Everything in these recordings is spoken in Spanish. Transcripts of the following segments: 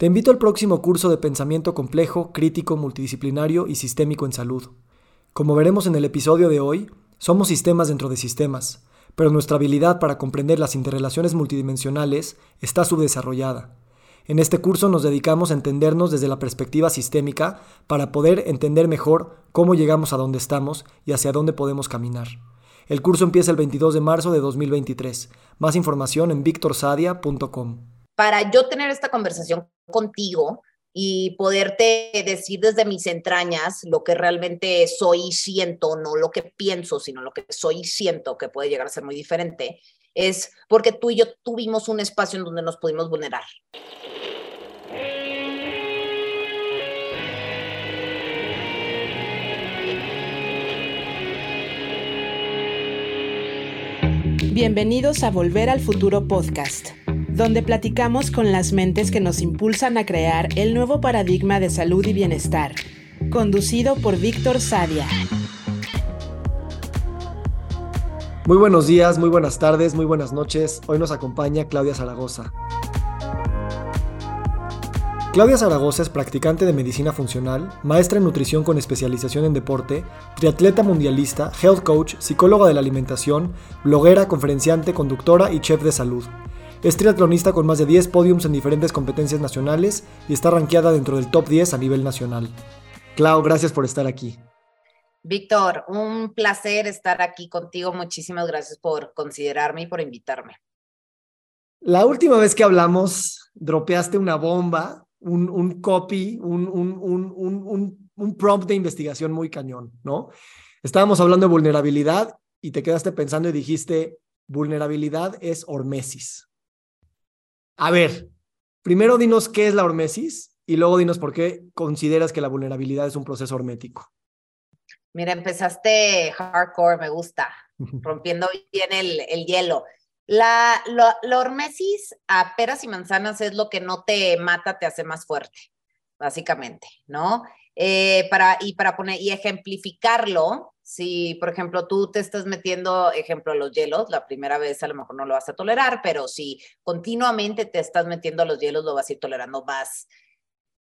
Te invito al próximo curso de pensamiento complejo, crítico, multidisciplinario y sistémico en salud. Como veremos en el episodio de hoy, somos sistemas dentro de sistemas, pero nuestra habilidad para comprender las interrelaciones multidimensionales está subdesarrollada. En este curso nos dedicamos a entendernos desde la perspectiva sistémica para poder entender mejor cómo llegamos a donde estamos y hacia dónde podemos caminar. El curso empieza el 22 de marzo de 2023. Más información en victorsadia.com para yo tener esta conversación contigo y poderte decir desde mis entrañas lo que realmente soy y siento, no lo que pienso, sino lo que soy y siento, que puede llegar a ser muy diferente, es porque tú y yo tuvimos un espacio en donde nos pudimos vulnerar. Bienvenidos a Volver al Futuro Podcast donde platicamos con las mentes que nos impulsan a crear el nuevo paradigma de salud y bienestar, conducido por Víctor Sadia. Muy buenos días, muy buenas tardes, muy buenas noches. Hoy nos acompaña Claudia Zaragoza. Claudia Zaragoza es practicante de medicina funcional, maestra en nutrición con especialización en deporte, triatleta mundialista, health coach, psicóloga de la alimentación, bloguera, conferenciante, conductora y chef de salud. Es triatlonista con más de 10 podiums en diferentes competencias nacionales y está rankeada dentro del top 10 a nivel nacional. Clau, gracias por estar aquí. Víctor, un placer estar aquí contigo. Muchísimas gracias por considerarme y por invitarme. La última vez que hablamos, dropeaste una bomba, un, copy, un, un prompt de investigación muy cañón, ¿no? Estábamos hablando de vulnerabilidad y te quedaste pensando y dijiste, vulnerabilidad es hormesis. A ver, primero dinos qué es la hormesis y luego dinos por qué consideras que la vulnerabilidad es un proceso hormético. Mira, empezaste hardcore, me gusta, rompiendo bien el, el hielo. La, la, hormesis a peras y manzanas es lo que no te mata, te hace más fuerte, básicamente, ¿no? Eh, para, y para poner y ejemplificarlo, si, por ejemplo, tú te estás metiendo, ejemplo, los hielos, la primera vez a lo mejor no lo vas a tolerar, pero si continuamente te estás metiendo a los hielos, lo vas a ir tolerando más,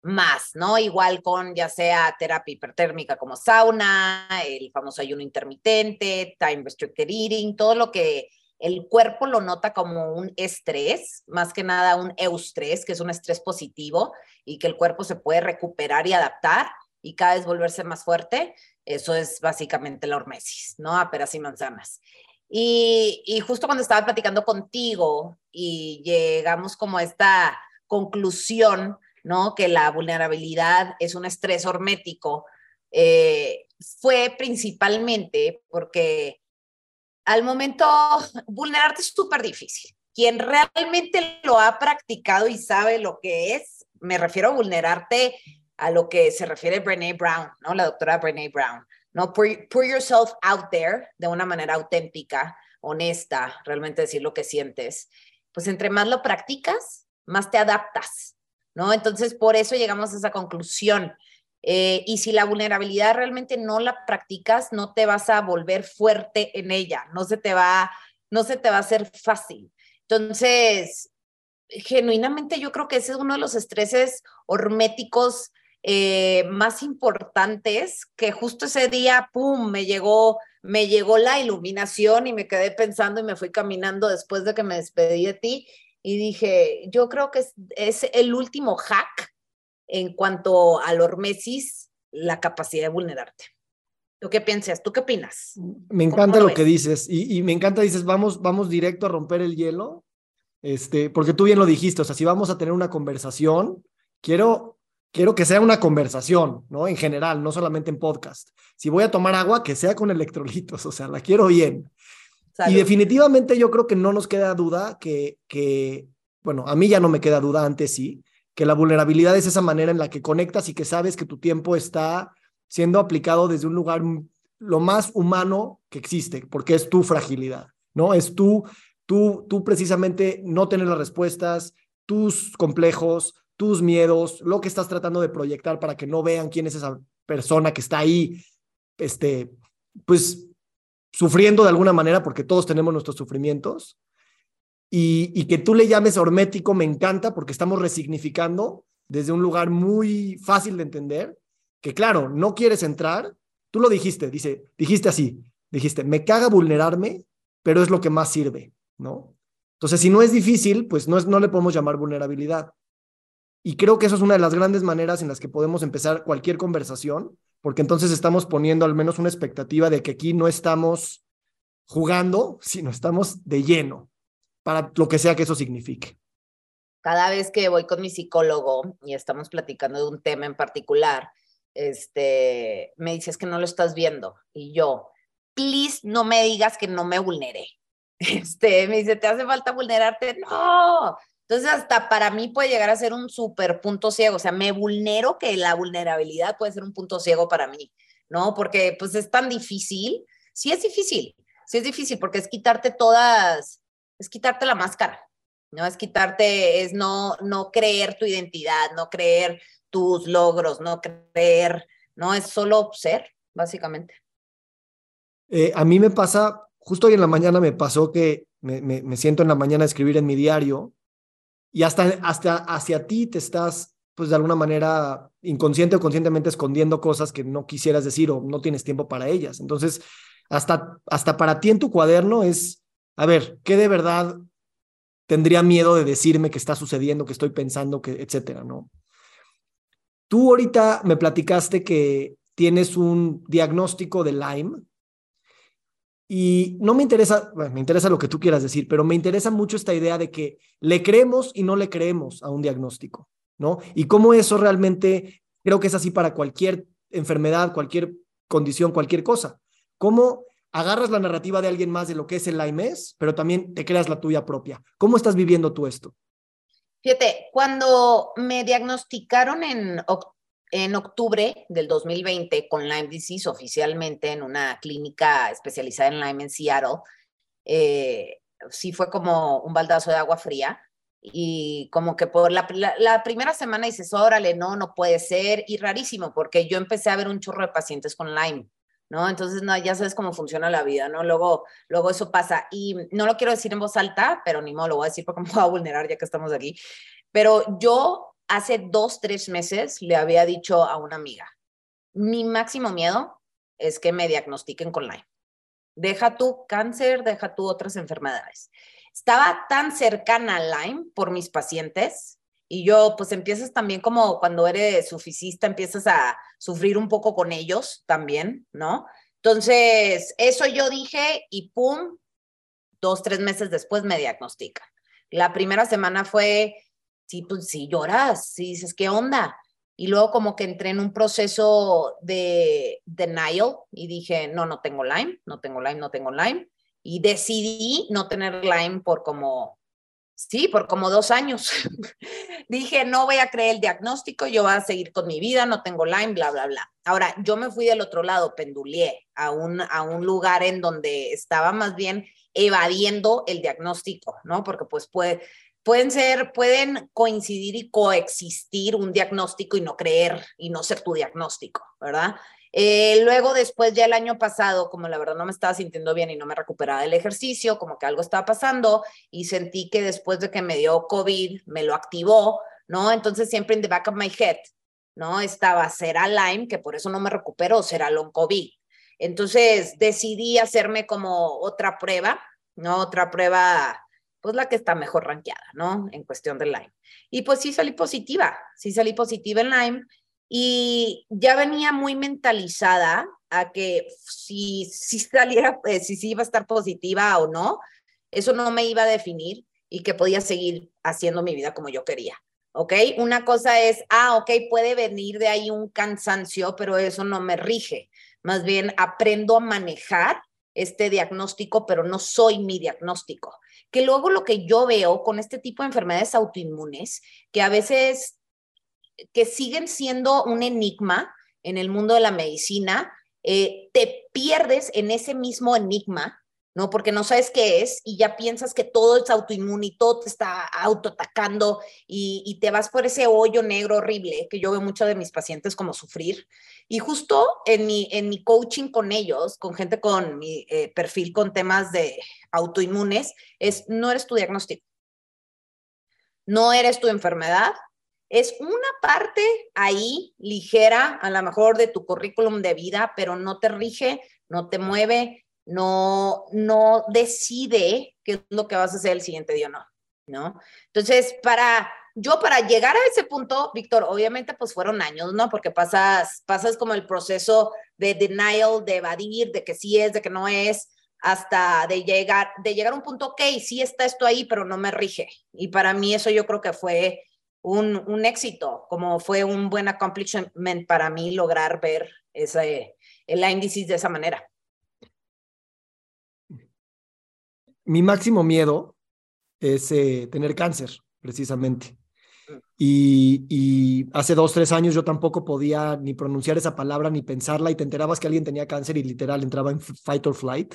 más, ¿no? Igual con ya sea terapia hipertérmica como sauna, el famoso ayuno intermitente, time restricted eating, todo lo que el cuerpo lo nota como un estrés, más que nada un eustrés, que es un estrés positivo y que el cuerpo se puede recuperar y adaptar y cada vez volverse más fuerte. Eso es básicamente la hormesis, ¿no? A peras y manzanas. Y, justo cuando estaba platicando contigo y llegamos como a esta conclusión, ¿no? Que la vulnerabilidad es un estrés hormético, eh, fue principalmente porque al momento vulnerarte es súper difícil. Quien realmente lo ha practicado y sabe lo que es, me refiero a vulnerarte a lo que se refiere Brene Brown, ¿no? La doctora Brene Brown, ¿no? Put, yourself out there de una manera auténtica, honesta, realmente decir lo que sientes. Pues entre más lo practicas, más te adaptas, ¿no? Entonces, por eso llegamos a esa conclusión. Eh, y si la vulnerabilidad realmente no la practicas, no te vas a volver fuerte en ella, no se te va, no se te va a hacer fácil. Entonces, genuinamente yo creo que ese es uno de los estreses horméticos eh, más importantes que justo ese día, ¡pum!, me llegó, me llegó la iluminación y me quedé pensando y me fui caminando después de que me despedí de ti y dije, yo creo que es, es el último hack en cuanto al hormesis, la capacidad de vulnerarte. ¿Tú qué piensas? ¿Tú qué opinas? Me encanta lo, que dices y, y, me encanta, dices, vamos, vamos directo a romper el hielo, este, porque tú bien lo dijiste, o sea, si vamos a tener una conversación, quiero quiero que sea una conversación, ¿no? En general, no solamente en podcast. Si voy a tomar agua, que sea con electrolitos, o sea, la quiero bien. Y definitivamente yo creo que no nos queda duda que, que, bueno, a mí ya no me queda duda, antes sí, que la vulnerabilidad es esa manera en la que conectas y que sabes que tu tiempo está siendo aplicado desde un lugar lo más humano que existe, porque es tu fragilidad, ¿no? Es tú, tú, tú precisamente no tener las respuestas, tus complejos, tus miedos, lo que estás tratando de proyectar para que no vean quién es esa persona que está ahí, este, pues sufriendo de alguna manera, porque todos tenemos nuestros sufrimientos, y, que tú le llames hormético me encanta porque estamos resignificando desde un lugar muy fácil de entender, que claro, no quieres entrar, tú lo dijiste, dice, dijiste así, dijiste, me caga vulnerarme, pero es lo que más sirve, ¿no? Entonces, si no es difícil, pues no, es, no le podemos llamar vulnerabilidad. Y creo que eso es una de las grandes maneras en las que podemos empezar cualquier conversación, porque entonces estamos poniendo al menos una expectativa de que aquí no estamos jugando, sino estamos de lleno, para lo que sea que eso signifique. Cada vez que voy con mi psicólogo y estamos platicando de un tema en particular, este, me dices que no lo estás viendo. Y yo, please, no me digas que no me vulneré. Este, me dice, ¿te hace falta vulnerarte? No. Entonces, hasta para mí puede llegar a ser un súper punto ciego. O sea, me vulnero que la vulnerabilidad puede ser un punto ciego para mí, ¿no? Porque pues es tan difícil. Sí es difícil, sí es difícil porque es quitarte todas, es quitarte la máscara, ¿no? Es quitarte, es no, no creer tu identidad, no creer tus logros, no creer, no es solo ser, básicamente. Eh, a mí me pasa, justo hoy en la mañana me pasó que me, me, siento en la mañana a escribir en mi diario y hasta, hasta hacia ti te estás, pues de alguna manera, inconsciente o conscientemente escondiendo cosas que no quisieras decir o no tienes tiempo para ellas. Entonces, hasta, hasta para ti en tu cuaderno es, a ver, ¿qué de verdad tendría miedo de decirme que está sucediendo, que estoy pensando, que, etcétera, ¿no? Tú ahorita me platicaste que tienes un diagnóstico de Lyme y no me interesa, me interesa lo que tú quieras decir, pero me interesa mucho esta idea de que le creemos y no le creemos a un diagnóstico, ¿no? Y cómo eso realmente creo que es así para cualquier enfermedad, cualquier condición, cualquier cosa. ¿Cómo agarras la narrativa de alguien más de lo que es el Lyme pero también te creas la tuya propia? ¿Cómo estás viviendo tú esto? Fíjate, cuando me diagnosticaron en, en octubre del 2020 con Lyme disease oficialmente en una clínica especializada en Lyme en Seattle, eh, sí fue como un baldazo de agua fría y como que por la, la, primera semana dices, órale, no, no puede ser, y rarísimo, porque yo empecé a ver un chorro de pacientes con Lyme, ¿no? Entonces, no, ya sabes cómo funciona la vida, ¿no? Luego, luego eso pasa. Y no lo quiero decir en voz alta, pero ni modo, lo voy a decir porque me voy a vulnerar ya que estamos aquí. Pero yo hace dos, tres meses le había dicho a una amiga, mi máximo miedo es que me diagnostiquen con Lyme. Deja tu cáncer, deja tú otras enfermedades. Estaba tan cercana a Lyme por mis pacientes y yo, pues empiezas también como cuando eres suficista, empiezas a sufrir un poco con ellos también, ¿no? Entonces, eso yo dije y pum, dos, tres meses después me diagnostican. La primera semana fue, sí, pues sí lloras, sí dices, ¿qué onda? Y luego como que entré en un proceso de denial y dije, no, no tengo Lyme, no tengo Lyme, no tengo Lyme. Y decidí no tener Lyme por como Sí, por como dos años. Dije, no voy a creer el diagnóstico, yo voy a seguir con mi vida, no tengo Lyme, bla, bla, bla. Ahora, yo me fui del otro lado, pendulié a un, a un lugar en donde estaba más bien evadiendo el diagnóstico, ¿no? Porque pues puede, pueden ser, pueden coincidir y coexistir un diagnóstico y no creer y no ser tu diagnóstico, ¿verdad? Eh, luego, después, ya el año pasado, como la verdad no me estaba sintiendo bien y no me recuperaba del ejercicio, como que algo estaba pasando y sentí que después de que me dio COVID, me lo activó, ¿no? Entonces, siempre en the back of my head, ¿no? Estaba, ¿será Lyme? Que por eso no me recupero, ¿será long COVID? Entonces, decidí hacerme como otra prueba, ¿no? Otra prueba, pues la que está mejor rankeada, ¿no? En cuestión de Lyme. Y pues sí salí positiva, sí salí positiva en Lyme y ya venía muy mentalizada a que si, si saliera, eh, si, si iba a estar positiva o no, eso no me iba a definir y que podía seguir haciendo mi vida como yo quería. ¿Ok? Una cosa es, ah, ok, puede venir de ahí un cansancio, pero eso no me rige. Más bien aprendo a manejar este diagnóstico, pero no soy mi diagnóstico. Que luego lo que yo veo con este tipo de enfermedades autoinmunes, que a veces que siguen siendo un enigma en el mundo de la medicina, eh, te pierdes en ese mismo enigma, ¿no? Porque no sabes qué es y ya piensas que todo es autoinmune y todo te está autoatacando y, y te vas por ese hoyo negro horrible que yo veo mucho de mis pacientes como sufrir. Y justo en mi, en mi coaching con ellos, con gente con mi eh, perfil con temas de autoinmunes, es no eres tu diagnóstico. No eres tu enfermedad, es una parte ahí ligera, a lo mejor de tu currículum de vida, pero no te rige, no te mueve, no, no decide qué es lo que vas a hacer el siguiente día o no, ¿no? Entonces, para yo para llegar a ese punto, Víctor, obviamente pues fueron años, ¿no? Porque pasas, pasas como el proceso de denial, de evadir, de que sí es, de que no es, hasta de llegar, de llegar a un punto, ok, sí está esto ahí, pero no me rige. Y para mí eso yo creo que fue un, un éxito, como fue un buen accomplishment para mí lograr ver ese, el índice de esa manera. Mi máximo miedo es eh, tener cáncer, precisamente. Mm. Y, y, hace dos, tres años yo tampoco podía ni pronunciar esa palabra ni pensarla y te enterabas que alguien tenía cáncer y literal entraba en fight or flight.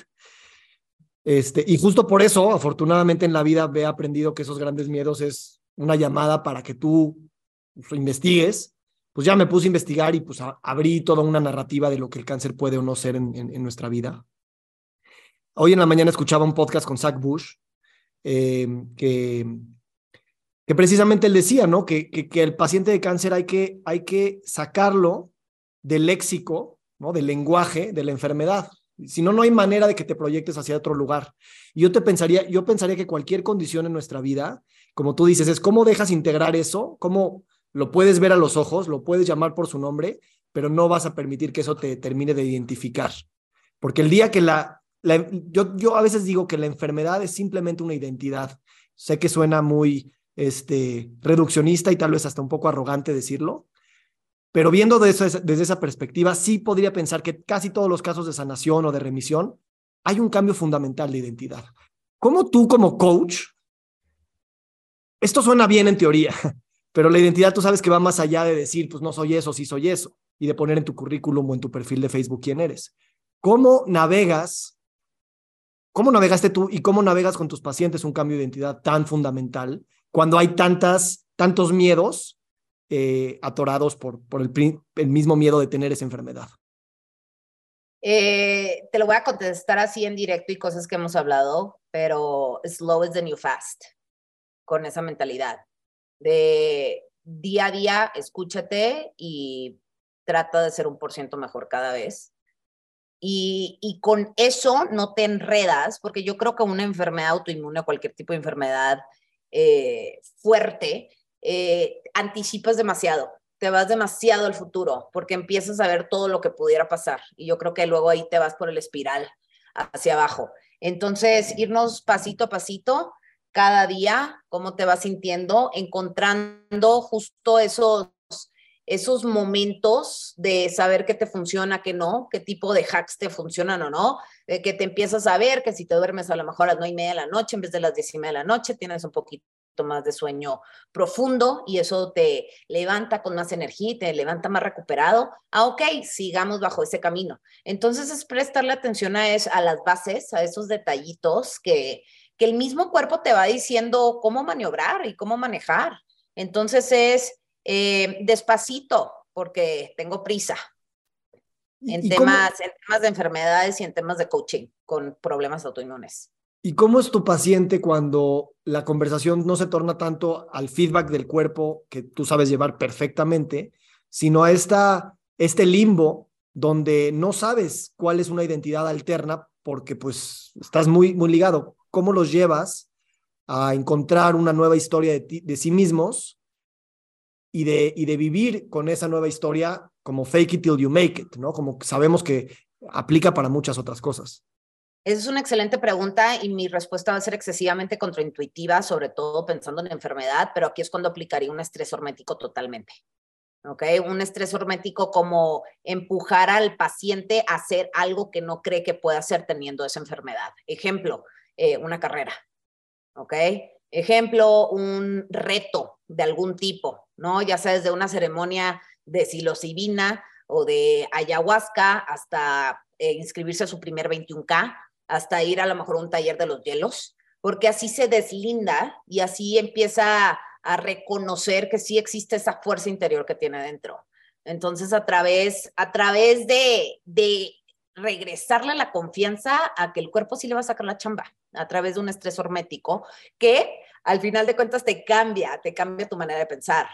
Este, y justo por eso, afortunadamente en la vida he aprendido que esos grandes miedos es una llamada para que tú pues, investigues. Pues ya me puse a investigar y pues abrí toda una narrativa de lo que el cáncer puede o no ser en, en nuestra vida. Hoy en la mañana escuchaba un podcast con Zach Bush, eh, que, que precisamente él decía, ¿no? Que, que, el paciente de cáncer hay que, hay que sacarlo del léxico, ¿no? Del lenguaje de la enfermedad. Si no, no hay manera de que te proyectes hacia otro lugar. Y yo te pensaría, yo pensaría que cualquier condición en nuestra vida, como tú dices, es cómo dejas integrar eso, cómo lo puedes ver a los ojos, lo puedes llamar por su nombre, pero no vas a permitir que eso te termine de identificar. Porque el día que la yo, yo a veces digo que la enfermedad es simplemente una identidad. Sé que suena muy este, reduccionista y tal vez hasta un poco arrogante decirlo, pero viendo desde esa perspectiva, sí podría pensar que casi todos los casos de sanación o de remisión hay un cambio fundamental de identidad. ¿Cómo tú como coach, esto suena bien en teoría, pero la identidad tú sabes que va más allá de decir, pues no soy eso, sí soy eso, y de poner en tu currículum o en tu perfil de Facebook quién eres. ¿Cómo navegas ¿Cómo navegaste tú y cómo navegas con tus pacientes un cambio de identidad tan fundamental cuando hay tantas, tantos miedos eh, atorados por, por el, mismo miedo de tener esa enfermedad? Eh, te lo voy a contestar así en directo y cosas que hemos hablado, pero slow is the new fast, con esa mentalidad de día a día, escúchate y trata de ser un por ciento mejor cada vez y, con eso no te enredas, porque yo creo que una enfermedad autoinmune, cualquier tipo de enfermedad eh, fuerte, eh, anticipas demasiado, te vas demasiado al futuro, porque empiezas a ver todo lo que pudiera pasar. Y yo creo que luego ahí te vas por el espiral hacia abajo. Entonces, irnos pasito a pasito, cada día, cómo te vas sintiendo, encontrando justo esos esos momentos de saber qué te funciona, qué no, qué tipo de hacks te funcionan o no, de que te empiezas a ver que si te duermes a lo mejor a las nueve y media de la noche en vez de las diez y media de la noche, tienes un poquito más de sueño profundo y eso te levanta con más energía y te levanta más recuperado. Ah, ok, sigamos bajo ese camino. Entonces es prestarle atención a, a las bases, a esos detallitos que, que el mismo cuerpo te va diciendo cómo maniobrar y cómo manejar. Entonces es eh, despacito, porque tengo prisa en temas, en temas de enfermedades y en temas de coaching con problemas autoinmunes. ¿Y cómo es tu paciente cuando la conversación no se torna tanto al feedback del cuerpo que tú sabes llevar perfectamente, sino a esta, este limbo donde no sabes cuál es una identidad alterna porque pues estás muy, muy ligado? ¿Cómo los llevas a encontrar una nueva historia de, de sí mismos y de, y de vivir con esa nueva historia como fake it till you make it, ¿no? Como sabemos que aplica para muchas otras cosas. Esa es una excelente pregunta y mi respuesta va a ser excesivamente contraintuitiva, sobre todo pensando en enfermedad, pero aquí es cuando aplicaría un estrés hormético totalmente. ¿Ok? Un estrés hormético como empujar al paciente a hacer algo que no cree que pueda hacer teniendo esa enfermedad. Ejemplo, eh, una carrera. ¿Ok? Ejemplo, un reto de algún tipo, ¿no? Ya sea desde una ceremonia de psilocibina o de ayahuasca hasta eh, inscribirse a su primer 21K, hasta ir a lo mejor a un taller de los hielos, porque así se deslinda y así empieza a reconocer que sí existe esa fuerza interior que tiene dentro. Entonces, a través, a través de, de regresarle la confianza a que el cuerpo sí le va a sacar la chamba a través de un estrés hormético que al final de cuentas te cambia, te cambia tu manera de pensar.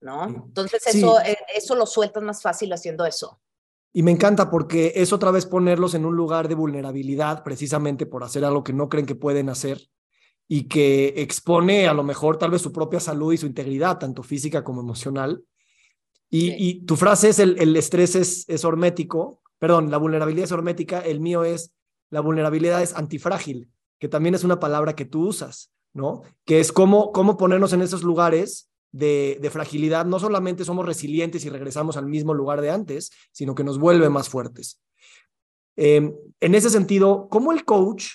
¿no? Entonces eso, eh, eso lo sueltas más fácil haciendo eso. Y me encanta porque es otra vez ponerlos en un lugar de vulnerabilidad, precisamente por hacer algo que no creen que pueden hacer y que expone a lo mejor tal vez su propia salud y su integridad, tanto física como emocional. Y, tu frase es el, el estrés es, es, hormético, perdón, la vulnerabilidad es hormética, el mío es la vulnerabilidad es antifrágil, que también es una palabra que tú usas, ¿no? Que es cómo, cómo ponernos en esos lugares de, de, fragilidad. No solamente somos resilientes y regresamos al mismo lugar de antes, sino que nos vuelve más fuertes. Em, en ese sentido, ¿cómo el coach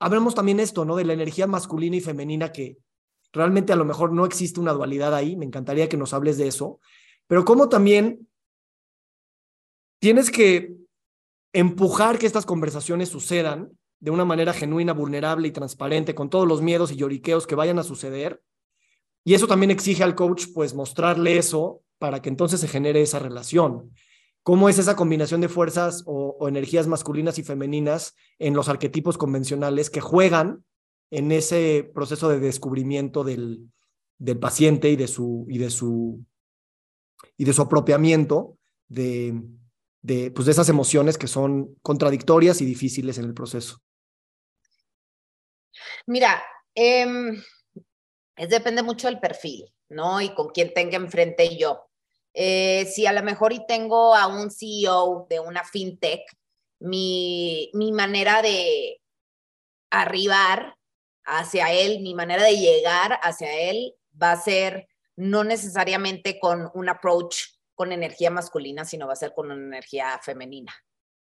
hablamos también esto, ¿no? De la energía masculina y femenina que realmente a lo mejor no existe una dualidad ahí, me encantaría que nos hables de eso, pero cómo también tienes que empujar que estas conversaciones sucedan de una manera genuina, vulnerable y transparente, con todos los miedos y lloriqueos que vayan a suceder. Y eso también exige al coach, pues, mostrarle eso para que entonces se genere esa relación. ¿Cómo es esa combinación de fuerzas o, energías masculinas y femeninas en los arquetipos convencionales que juegan en ese proceso de descubrimiento del, del paciente y de su, y de su, y de su apropiamiento de, de, pues de esas emociones que son contradictorias y difíciles en el proceso? Mira, em, es, depende mucho del perfil, ¿no? Y con quién tenga enfrente yo. Eh, si a lo mejor y tengo a un CEO de una fintech, mi, mi manera de arribar hacia él, mi manera de llegar hacia él va a ser no necesariamente con un approach con energía masculina, sino va a ser con una energía femenina,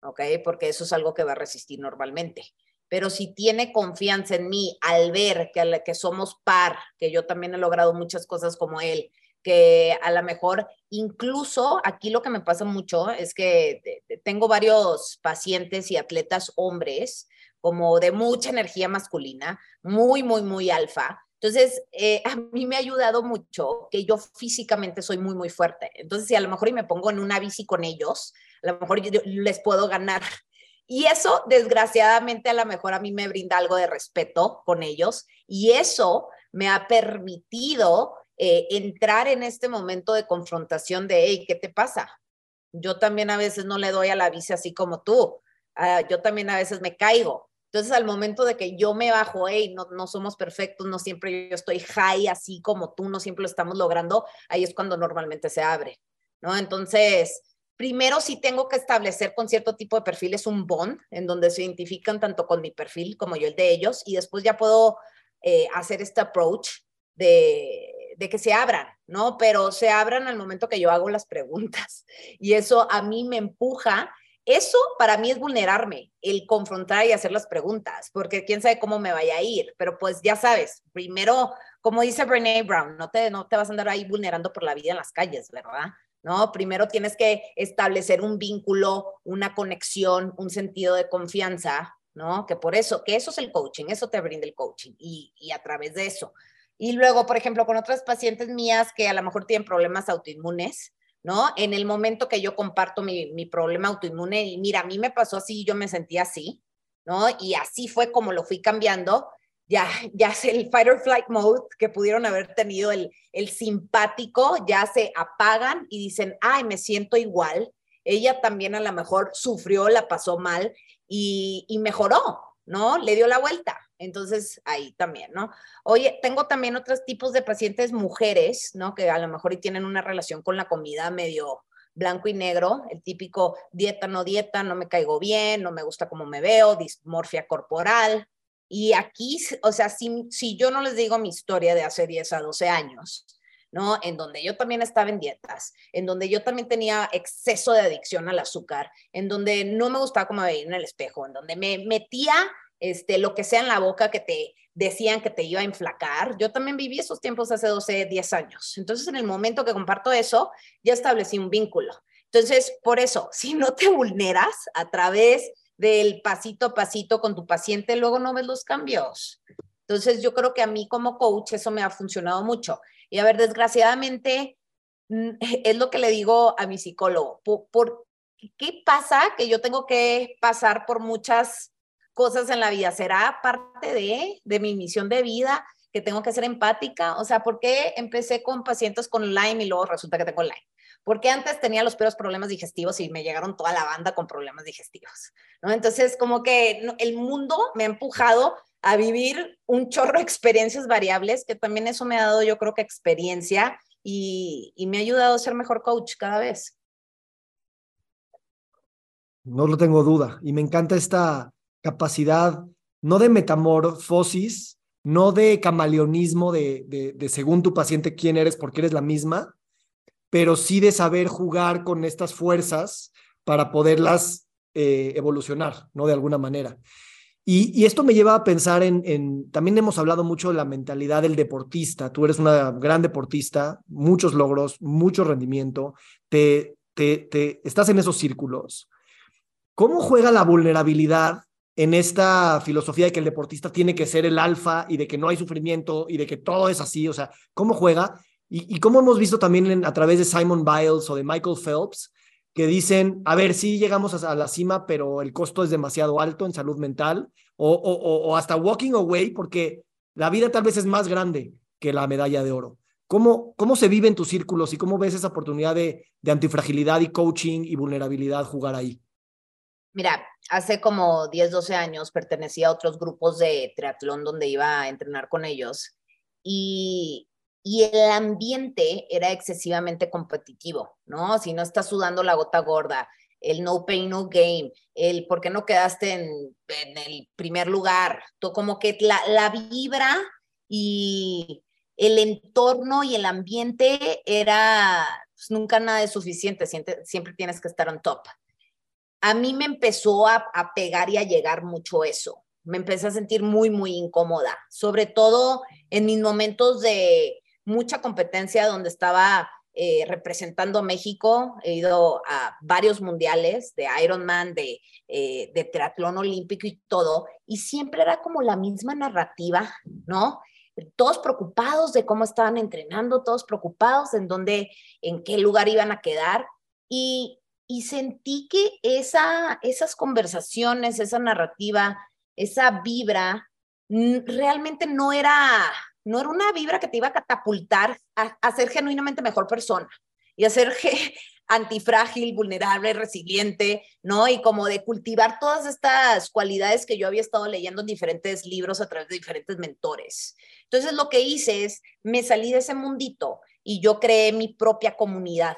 ¿ok? Porque eso es algo que va a resistir normalmente. Pero si tiene confianza en mí al ver que, que somos par, que yo también he logrado muchas cosas como él, que a lo mejor incluso aquí lo que me pasa mucho es que tengo varios pacientes y atletas hombres como de mucha energía masculina, muy, muy, muy alfa. Entonces, eh, a mí me ha ayudado mucho que yo físicamente soy muy, muy fuerte. Entonces, si a lo mejor y me pongo en una bici con ellos, a lo mejor les puedo ganar. Y eso, desgraciadamente, a lo mejor a mí me brinda algo de respeto con ellos. Y eso me ha permitido eh, entrar en este momento de confrontación de, hey, ¿qué te pasa? Yo también a veces no le doy a la bici así como tú. Ah, yo también a veces me caigo. Entonces, al momento de que yo me bajo, hey, no, no somos perfectos, no siempre yo estoy high así como tú, no siempre lo estamos logrando, ahí es cuando normalmente se abre, ¿no? Entonces, primero sí tengo que establecer con cierto tipo de perfiles un bond en donde se identifican tanto con mi perfil como yo el de ellos y después ya puedo eh, hacer este approach de, que se abran, ¿no? Pero se abran al momento que yo hago las preguntas. Y eso a mí me empuja. Eso para mí es vulnerarme, el confrontar y hacer las preguntas, porque quién sabe cómo me vaya a ir, pero pues ya sabes, primero, como dice Brene Brown, no te, no te vas a andar ahí vulnerando por la vida en las calles, ¿verdad? ¿No? Primero tienes que establecer un vínculo, una conexión, un sentido de confianza, ¿no? Que por eso, que eso es el coaching, eso te brinda el coaching y, a través de eso y luego, por ejemplo, con otras pacientes mías que a lo mejor tienen problemas autoinmunes, ¿no? En el momento que yo comparto mi, mi problema autoinmune y mira, a mí me pasó así, yo me sentí así, ¿no? Y así fue como lo fui cambiando. Ya, ya el fight or flight mode que pudieron haber tenido, el, el simpático, ya se apagan y dicen, ay, me siento igual. Ella también a lo mejor sufrió, la pasó mal y, y mejoró, ¿no? Le dio la vuelta. Entonces, ahí también, ¿no? Oye, tengo también otros tipos de pacientes mujeres, ¿no? Que a lo mejor tienen una relación con la comida medio blanco y negro, el típico dieta, no dieta, no me caigo bien, no me gusta cómo me veo, dismorfia corporal. Y aquí, o sea, si, si yo no les digo mi historia de hace 10 a 12 años, ¿no? En donde yo también estaba en dietas, en donde yo también tenía exceso de adicción al azúcar, en donde no me gustaba cómo me veía en el espejo, en donde me metía este, lo que sea en la boca que te decían que te iba a enflacar. Yo también viví esos tiempos hace 12, 10 años. Entonces, en el momento que comparto eso, ya establecí un vínculo. Entonces, por eso, si no te vulneras a través del pasito a pasito con tu paciente, luego no ves los cambios. Entonces, yo creo que a mí como coach eso me ha funcionado mucho. Y a ver, desgraciadamente, mm, es lo que le digo a mi psicólogo. por qué pasa que yo tengo que pasar por muchas cosas en la vida. ¿Será parte de, de mi misión de vida que tengo que ser empática? O sea, ¿por qué empecé con pacientes con Lyme y luego resulta que tengo Lyme? Porque antes tenía los peores problemas digestivos y me llegaron toda la banda con problemas digestivos, ¿no? Entonces, como que el mundo me ha empujado a vivir un chorro de experiencias variables, que también eso me ha dado, yo creo que experiencia y, me ha ayudado a ser mejor coach cada vez. No lo tengo duda. Y me encanta esta capacidad, no de metamorfosis, no de camaleonismo, de, según tu paciente quién eres, porque eres la misma, pero sí de saber jugar con estas fuerzas para poderlas eh, evolucionar, ¿no? De alguna manera. Y, esto me lleva a pensar en, también hemos hablado mucho de la mentalidad del deportista. Tú eres una gran deportista, muchos logros, mucho rendimiento, te, te estás en esos círculos. ¿Cómo juega la vulnerabilidad en esta filosofía de que el deportista tiene que ser el alfa y de que no hay sufrimiento y de que todo es así? O sea, ¿cómo juega? Y, cómo hemos visto también a través de Simon Biles o de Michael Phelps, que dicen, a ver, sí llegamos a, la cima, pero el costo es demasiado alto en salud mental, o, o, hasta walking away, porque la vida tal vez es más grande que la medalla de oro. ¿Cómo, ¿Cómo se vive en tus círculos y cómo ves esa oportunidad de, de antifragilidad y coaching y vulnerabilidad jugar ahí? Mira, hace como 10, 12 años pertenecía a otros grupos de triatlón donde iba a entrenar con ellos y, y el ambiente era excesivamente competitivo, ¿no? Si no estás sudando la gota gorda, el no pain, no game, el por qué no quedaste en, el primer lugar, todo como que la, la vibra y el entorno y el ambiente era pues, nunca nada de suficiente, siempre, siempre tienes que estar on top a mí me empezó a, pegar y a llegar mucho eso. Me empecé a sentir muy, muy incómoda, sobre todo en mis momentos de mucha competencia donde estaba eh, representando a México. He ido a varios mundiales de Ironman, de, eh, de triatlón olímpico y todo, y siempre era como la misma narrativa, ¿no? Todos preocupados de cómo estaban entrenando, todos preocupados en dónde, en qué lugar iban a quedar. Y y sentí que esa, esas conversaciones, esa narrativa, esa vibra, realmente no era, no era una vibra que te iba a catapultar a, ser genuinamente mejor persona y a ser antifrágil, vulnerable, resiliente, ¿no? Y como de cultivar todas estas cualidades que yo había estado leyendo en diferentes libros a través de diferentes mentores. Entonces lo que hice es, me salí de ese mundito y yo creé mi propia comunidad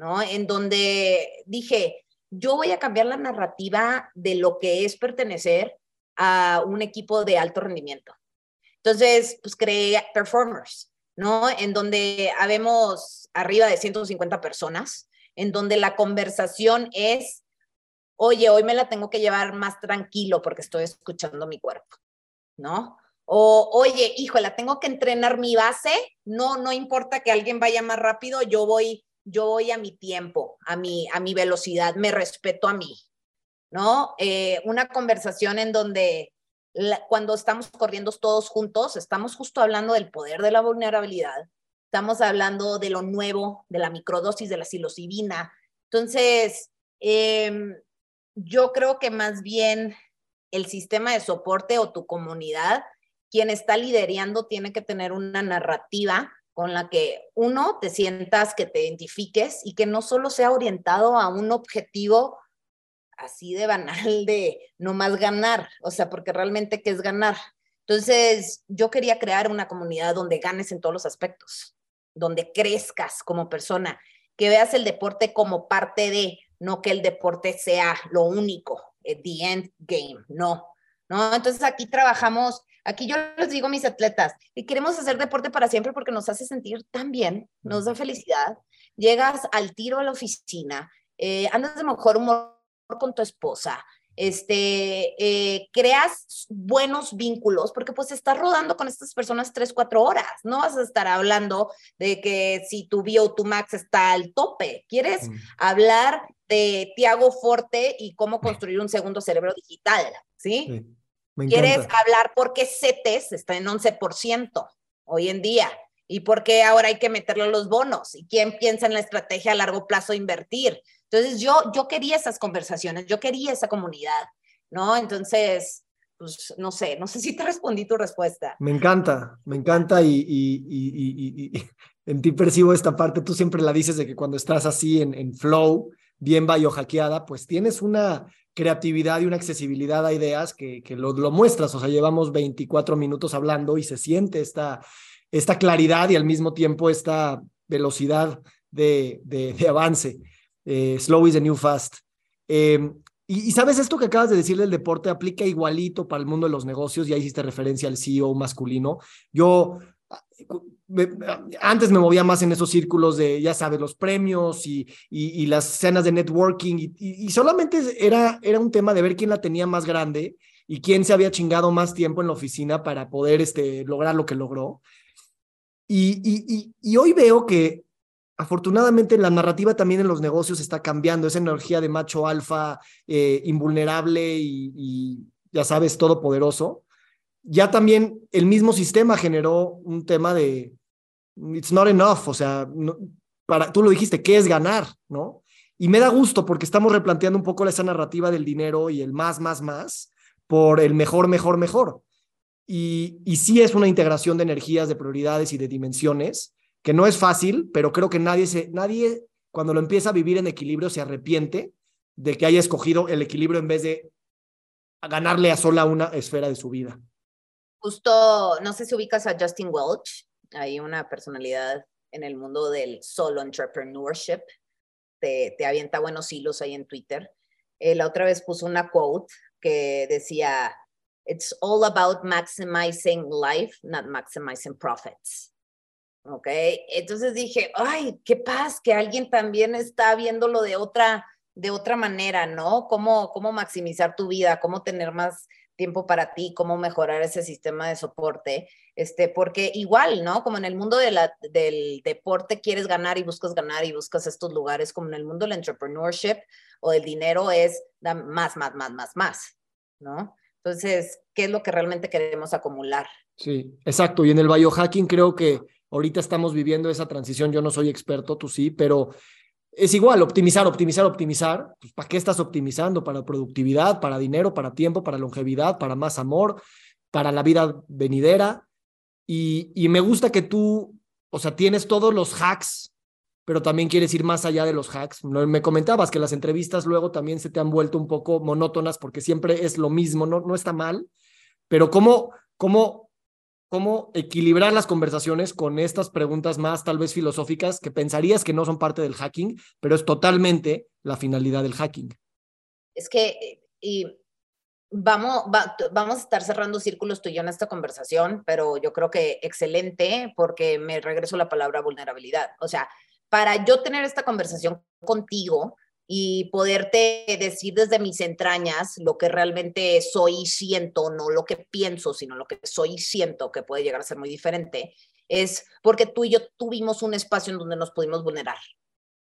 ¿no? En donde dije, yo voy a cambiar la narrativa de lo que es pertenecer a un equipo de alto rendimiento. Entonces, pues creé Performers, ¿no? En donde habemos arriba de 150 personas, en donde la conversación es, oye, hoy me la tengo que llevar más tranquilo porque estoy escuchando mi cuerpo, ¿no? O, oye, hijo, la tengo que entrenar mi base, no, no importa que alguien vaya más rápido, yo voy yo voy a mi tiempo, a mi, a mi velocidad, me respeto a mí, ¿no? Eh, una conversación en donde cuando estamos corriendo todos juntos, estamos justo hablando del poder de la vulnerabilidad, estamos hablando de lo nuevo, de la microdosis de la psilocibina. Entonces, em, yo creo que más bien el sistema de soporte o tu comunidad, quien está liderando tiene que tener una narrativa con la que uno te sientas, que te identifiques y que no solo sea orientado a un objetivo así de banal de no más ganar, o sea, porque realmente qué es ganar. Entonces, yo quería crear una comunidad donde ganes en todos los aspectos, donde crezcas como persona, que veas el deporte como parte de, no que el deporte sea lo único, the end game, no. ¿No? Entonces aquí trabajamos Aquí yo les digo a mis atletas, y queremos hacer deporte para siempre porque nos hace sentir tan bien, nos da felicidad. Llegas al tiro a la oficina, eh, andas de mejor humor con tu esposa, este, eh, creas buenos vínculos, porque pues estás rodando con estas personas tres, cuatro horas, no vas a estar hablando de que si tu bio tu max está al tope, quieres hablar de Tiago Forte y cómo construir un segundo cerebro digital, ¿sí? sí. Quieres hablar por qué CETES está en 11% hoy en día y por qué ahora hay que meterle los bonos y quién piensa en la estrategia a largo plazo de invertir. Entonces yo, yo quería esas conversaciones, yo quería esa comunidad, ¿no? Entonces, pues no sé, no sé si te respondí tu respuesta. Me encanta, me encanta y, y, y, y en ti percibo esta parte, tú siempre la dices de que cuando estás así en, en flow, bien biohackeada, pues tienes una creatividad y una accesibilidad a ideas que, que lo, lo, muestras. O sea, llevamos 24 minutos hablando y se siente esta, esta claridad y al mismo tiempo esta velocidad de, de, de avance. Eh, slow is the new fast. Eh, y, y, sabes, esto que acabas de decir del deporte aplica igualito para el mundo de los negocios, ya hiciste referencia al CEO masculino. Yo antes me movía más en esos círculos de, ya sabes, los premios y, y, y las cenas de networking y, y, solamente era, era un tema de ver quién la tenía más grande y quién se había chingado más tiempo en la oficina para poder este, lograr lo que logró. Y, y hoy veo que afortunadamente la narrativa también en los negocios está cambiando, esa energía de macho alfa eh, invulnerable y, ya sabes, todopoderoso ya también el mismo sistema generó un tema de it's not enough, o sea, no, para, tú lo dijiste, ¿qué es ganar? ¿No? Y me da gusto porque estamos replanteando un poco esa narrativa del dinero y el más, más, más por el mejor, mejor, mejor. Y, y sí es una integración de energías, de prioridades y de dimensiones, que no es fácil, pero creo que nadie, se, nadie cuando lo empieza a vivir en equilibrio se arrepiente de que haya escogido el equilibrio en vez de ganarle a sola una esfera de su vida. Justo, no sé si ubicas a Justin Welch, hay una personalidad en el mundo del solo entrepreneurship, te, te avienta buenos hilos ahí en Twitter. Eh, la otra vez puso una quote que decía, It's all about maximizing life, not maximizing profits. ¿Ok? Entonces dije, ay, qué paz que alguien también está viéndolo de otra, de otra manera, ¿no? Cómo, cómo maximizar tu vida, cómo tener más tiempo para ti, cómo mejorar ese sistema de soporte, este, porque igual, ¿no? Como en el mundo de del deporte quieres ganar y buscas ganar y buscas estos lugares, como en el mundo del entrepreneurship o del dinero es más, más, más, más, más, ¿no? Entonces, ¿qué es lo que realmente queremos acumular? Sí, exacto. Y en el biohacking creo que ahorita estamos viviendo esa transición. Yo no soy experto, tú sí, pero es igual, optimizar, optimizar, optimizar. Pues, ¿Para qué estás optimizando? Para productividad, para dinero, para tiempo, para longevidad, para más amor, para la vida venidera. Y, y me gusta que tú, o sea, tienes todos los hacks, pero también quieres ir más allá de los hacks. Me comentabas que las entrevistas luego también se te han vuelto un poco monótonas porque siempre es lo mismo, no, no está mal, pero ¿cómo, cómo cómo equilibrar las conversaciones con estas preguntas más tal vez filosóficas que pensarías que no son parte del hacking, pero es totalmente la finalidad del hacking. Es que, y vamos, va, vamos a estar cerrando círculos tú y yo en esta conversación, pero yo creo que excelente porque me regreso la palabra vulnerabilidad. O sea, para yo tener esta conversación contigo, y poderte decir desde mis entrañas lo que realmente soy y siento, no lo que pienso, sino lo que soy y siento, que puede llegar a ser muy diferente, es porque tú y yo tuvimos un espacio en donde nos pudimos vulnerar,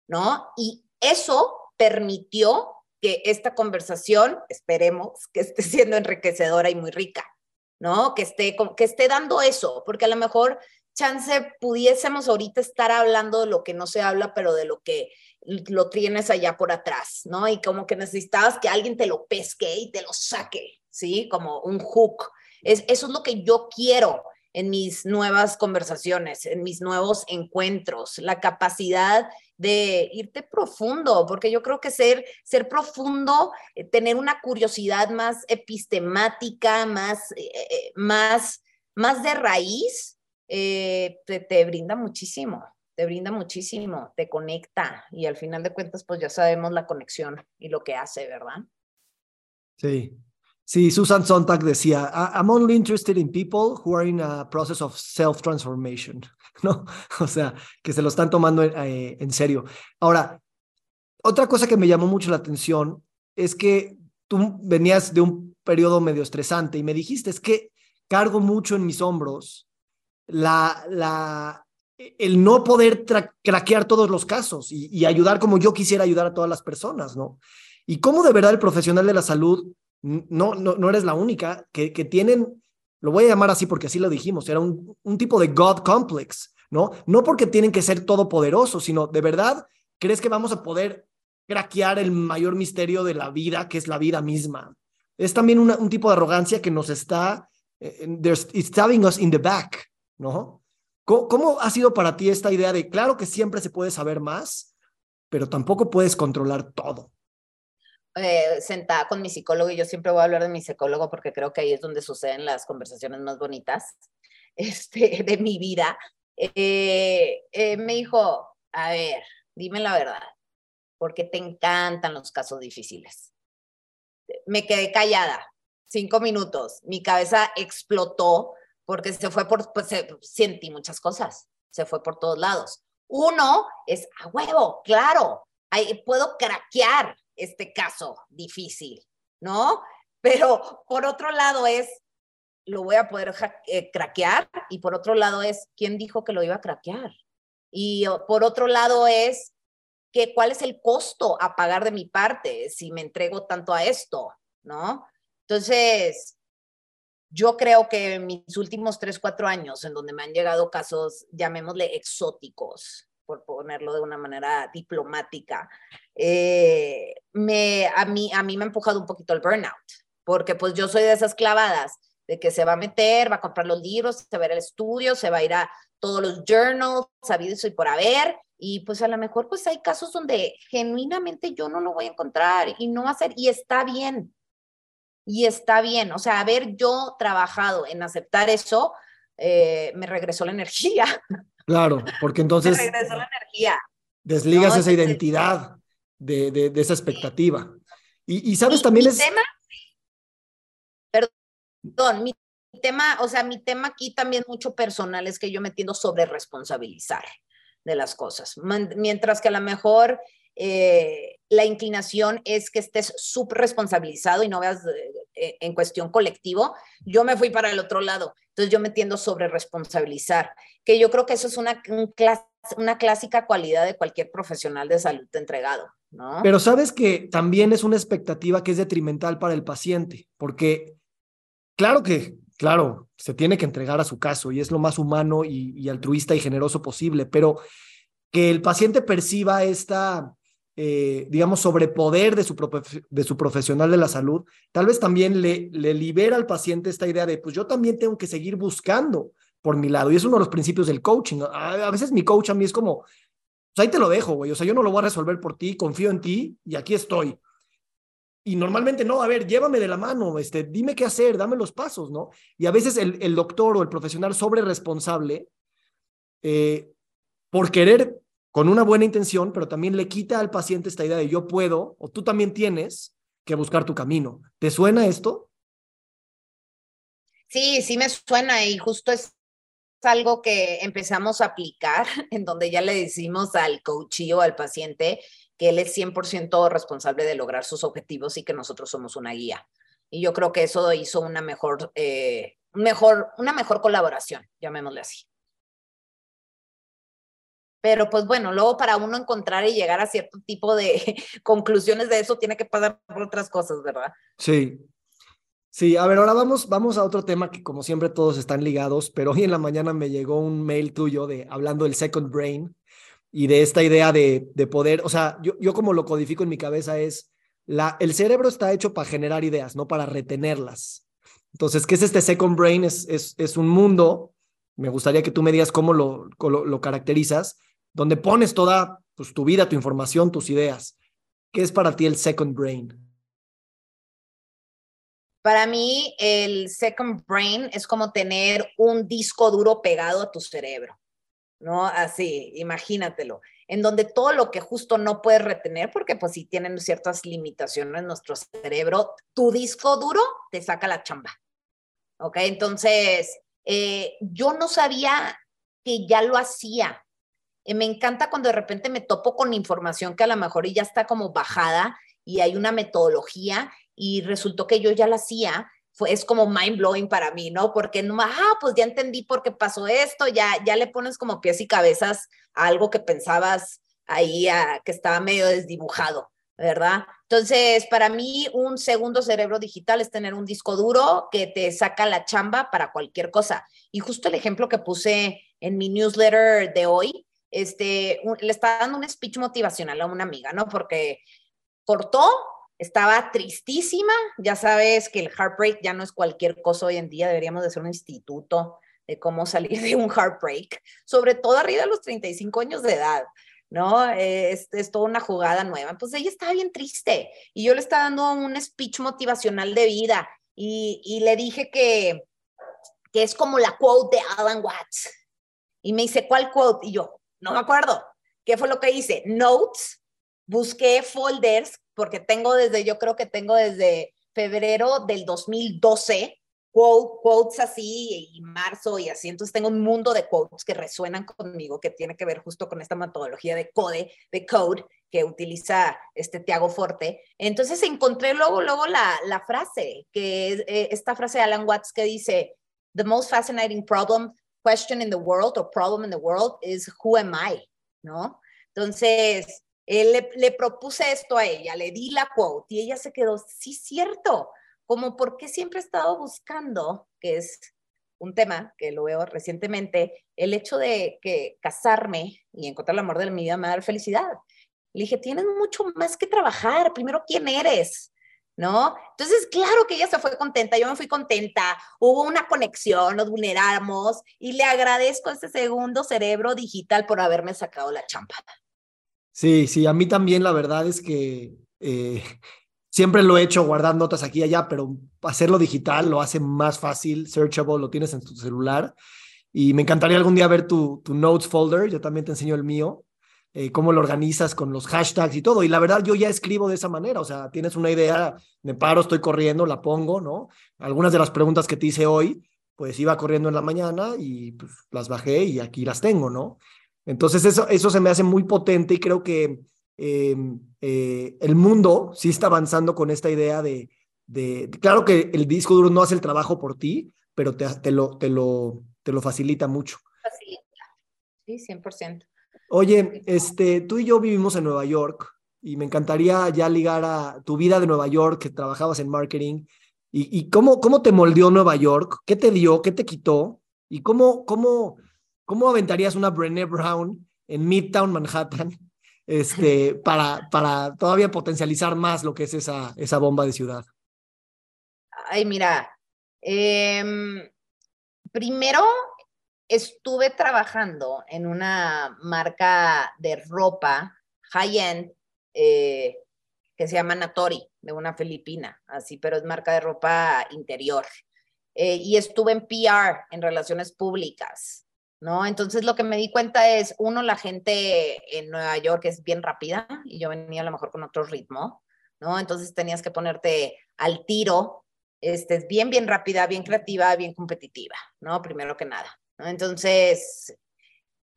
¿no? Y eso permitió que esta conversación, esperemos, que esté siendo enriquecedora y muy rica, ¿no? Que esté, que esté dando eso, porque a lo mejor chance pudiésemos ahorita estar hablando de lo que no se habla, pero de lo que lo tienes allá por atrás, ¿no? Y como que necesitabas que alguien te lo pesque y te lo saque, ¿sí? Como un hook. Es, eso es lo que yo quiero en mis nuevas conversaciones, en mis nuevos encuentros, la capacidad de irte profundo, porque yo creo que ser, ser profundo, eh, tener una curiosidad más epistemática, más, eh, eh, más, más de raíz, te, te brinda muchísimo te brinda muchísimo, te conecta y al final de cuentas pues ya sabemos la conexión y lo que hace, ¿verdad? Sí. Sí, Susan Sontag decía, I'm only interested in people who are in a process of self-transformation, ¿no? O sea, que se lo están tomando eh, en serio. Ahora, otra cosa que me llamó mucho la atención es que tú venías de un periodo medio estresante y me dijiste, es que cargo mucho en mis hombros la, la, el no poder craquear todos los casos y, ayudar como yo quisiera ayudar a todas las personas, ¿no? Y cómo de verdad el profesional de la salud, no, no, no eres la única, que, que tienen, lo voy a llamar así porque así lo dijimos, era un, un tipo de God complex, ¿no? No porque tienen que ser todopoderosos, sino de verdad, ¿crees que vamos a poder craquear el mayor misterio de la vida, que es la vida misma? es también un tipo de arrogancia que nos está, eh, it's stabbing us in the back, ¿no? ¿Cómo, ha sido para ti esta idea de, claro que siempre se puede saber más, pero tampoco puedes controlar todo? Eh, sentada con mi psicólogo, y yo siempre voy a hablar de mi psicólogo porque creo que ahí es donde suceden las conversaciones más bonitas este, de mi vida, eh, eh, me dijo, a ver, dime la verdad, porque te encantan los casos difíciles. Me quedé callada, cinco minutos, mi cabeza explotó porque se fue por, pues, sentí muchas cosas, se fue por todos lados. Uno es a huevo, claro, ahí puedo craquear este caso difícil, ¿no? Pero por otro lado es, lo voy a poder eh, craquear y por otro lado es, ¿quién dijo que lo iba a craquear? Y por otro lado es, que, ¿cuál es el costo a pagar de mi parte si me entrego tanto a esto? ¿No? Entonces, yo creo que en mis últimos tres, cuatro años, en donde me han llegado casos, llamémosle exóticos, por ponerlo de una manera diplomática, eh, me, a, mí, a mí me ha empujado un poquito el burnout, porque pues yo soy de esas clavadas de que se va a meter, va a comprar los libros, se va a ir al estudio, se va a ir a todos los journals, sabidos y por haber, y pues a lo mejor pues hay casos donde genuinamente yo no lo voy a encontrar y no va a ser, y está bien, y está bien, o sea, haber yo trabajado en aceptar eso, eh, me regresó la energía. Claro, porque entonces... me regresó la energía. Desligas esa identidad de, de, esa expectativa. Y, y sabes, también es... Perdón, mi tema, o sea, mi tema aquí también mucho personal es que yo me tiendo sobre responsabilizar de las cosas, mientras que a lo mejor eh, la inclinación es que estés subresponsabilizado y no veas eh, eh, en cuestión colectivo, yo me fui para el otro lado. Entonces yo me tiendo sobre responsabilizar, que yo creo que eso es una, una clásica cualidad de cualquier profesional de salud entregado. ¿no? Pero sabes que también es una expectativa que es detrimental para el paciente, porque claro que, claro, se tiene que entregar a su caso y es lo más humano y altruista y generoso posible, pero que el paciente perciba esta eh, digamos, sobrepoder de su, de su profesional de la salud, tal vez también le, le libera al paciente esta idea de, pues yo también tengo que seguir buscando por mi lado. Y es uno de los principios del coaching. A, veces mi coach a mí es como, pues ahí te lo dejo, güey. O sea, yo no lo voy a resolver por ti, confío en ti y aquí estoy. Y normalmente no, a ver, llévame de la mano, este, dime qué hacer, dame los pasos, ¿no? Y a veces el, el doctor o el profesional sobre responsable, eh, por querer con una buena intención, pero también le quita al paciente esta idea de yo puedo o tú también tienes que buscar tu camino. ¿Te suena esto? Sí, sí me suena y justo es algo que empezamos a aplicar en donde ya le decimos al coach al paciente que él es 100% responsable de lograr sus objetivos y que nosotros somos una guía. Y yo creo que eso hizo una mejor, eh, mejor, una mejor colaboración, llamémosle así. Pero pues bueno, luego para uno encontrar y llegar a cierto tipo de conclusiones de eso tiene que pasar por otras cosas, ¿verdad? Sí. Sí, a ver, ahora vamos, vamos a otro tema que como siempre todos están ligados, pero hoy en la mañana me llegó un mail tuyo de hablando del second brain y de esta idea de, de poder, o sea, yo, yo como lo codifico en mi cabeza es, la, el cerebro está hecho para generar ideas, no para retenerlas. Entonces, ¿qué es este second brain? Es, es, es un mundo, me gustaría que tú me digas cómo lo, lo, lo caracterizas, donde pones toda pues, tu vida, tu información, tus ideas. ¿Qué es para ti el second brain? Para mí, el second brain es como tener un disco duro pegado a tu cerebro, ¿no? Así, imagínatelo, en donde todo lo que justo no puedes retener, porque pues si tienen ciertas limitaciones en nuestro cerebro, tu disco duro te saca la chamba, ¿ok? Entonces, eh, yo no sabía que ya lo hacía, me encanta cuando de repente me topo con información que a lo mejor ya está como bajada y hay una metodología y resultó que yo ya la hacía, es como mind blowing para mí, ¿no? Porque no, ah, pues ya entendí por qué pasó esto, ya, ya le pones como pies y cabezas a algo que pensabas ahí que estaba medio desdibujado, ¿verdad? Entonces, para mí, un segundo cerebro digital es tener un disco duro que te saca la chamba para cualquier cosa. Y justo el ejemplo que puse en mi newsletter de hoy, este, le está dando un speech motivacional a una amiga, ¿no? Porque cortó estaba tristísima, ya sabes que el heartbreak ya no es cualquier cosa hoy en día, deberíamos de ser un instituto de cómo salir de un heartbreak, sobre todo arriba de los 35 años de edad. ¿no? Es, toda una jugada nueva. Pues ella estaba bien triste y yo le estaba dando un speech motivacional de vida y, y le dije que, que es como la quote de Alan Watts. Y me dice, ¿cuál quote? Y yo, no me acuerdo. ¿Qué fue lo que hice? Notes, busqué folders, porque tengo desde, yo creo que tengo desde febrero del 2012 quotes así y marzo y así. Entonces tengo un mundo de quotes que resuenan conmigo, que tiene que ver justo con esta metodología de code, de code que utiliza este Tiago Forte. Entonces encontré luego, luego la, la frase, que es eh, esta frase de Alan Watts que dice, the most fascinating problem, question in the world or problem in the world is who am I, ¿no? Entonces, él le, le propuse esto a ella, le di la quote y ella se quedó, sí, cierto, como por qué siempre he estado buscando, que es un tema que lo veo recientemente, el hecho de que casarme y encontrar el amor de mi vida me da felicidad. Le dije, tienes mucho más que trabajar, primero, ¿quién eres? ¿No? Entonces, claro que ella se fue contenta, yo me fui contenta, hubo una conexión, nos vulneramos y le agradezco a ese segundo cerebro digital por haberme sacado la champa. Sí, sí, a mí también la verdad es que eh, Siempre lo he hecho guardar notas aquí y allá, pero hacerlo digital lo hace más fácil, searchable, lo tienes en tu celular. Y me encantaría algún día ver tu, tu notes folder, yo también te enseño el mío, eh, cómo lo organizas con los hashtags y todo. Y la verdad, yo ya escribo de esa manera, o sea, tienes una idea, me paro, estoy corriendo, la pongo, ¿no? Algunas de las preguntas que te hice hoy, pues iba corriendo en la mañana y pues, las bajé y aquí las tengo, ¿no? Entonces eso, eso se me hace muy potente y creo que Em, eh, el mundo sí está avanzando con esta idea de, claro que el disco duro no hace el trabajo por ti, pero te, te, lo, te, lo, te lo facilita mucho. Facilita, sí, 100%. Oye, este, tú y yo vivimos en Nueva York y me encantaría ya ligar a tu vida de Nueva York, que trabajabas en marketing, y, y cómo, cómo te moldeó Nueva York, qué te dio, qué te quitó, y cómo, cómo, cómo aventarías una Brené Brown en Midtown Manhattan este, para, para todavía potencializar más lo que es esa, esa bomba de ciudad? Ay, mira, em, primero estuve trabajando en una marca de ropa high-end eh, que se llama Natori, de una filipina, así, pero es marca de ropa interior. Eh, y estuve en PR, en relaciones públicas. ¿no? Entonces lo que me di cuenta es, uno, la gente en Nueva York es bien rápida y yo venía a lo mejor con otro ritmo, ¿no? Entonces tenías que ponerte al tiro, este, es bien, bien rápida, bien creativa, bien competitiva, ¿no? Primero que nada. Entonces,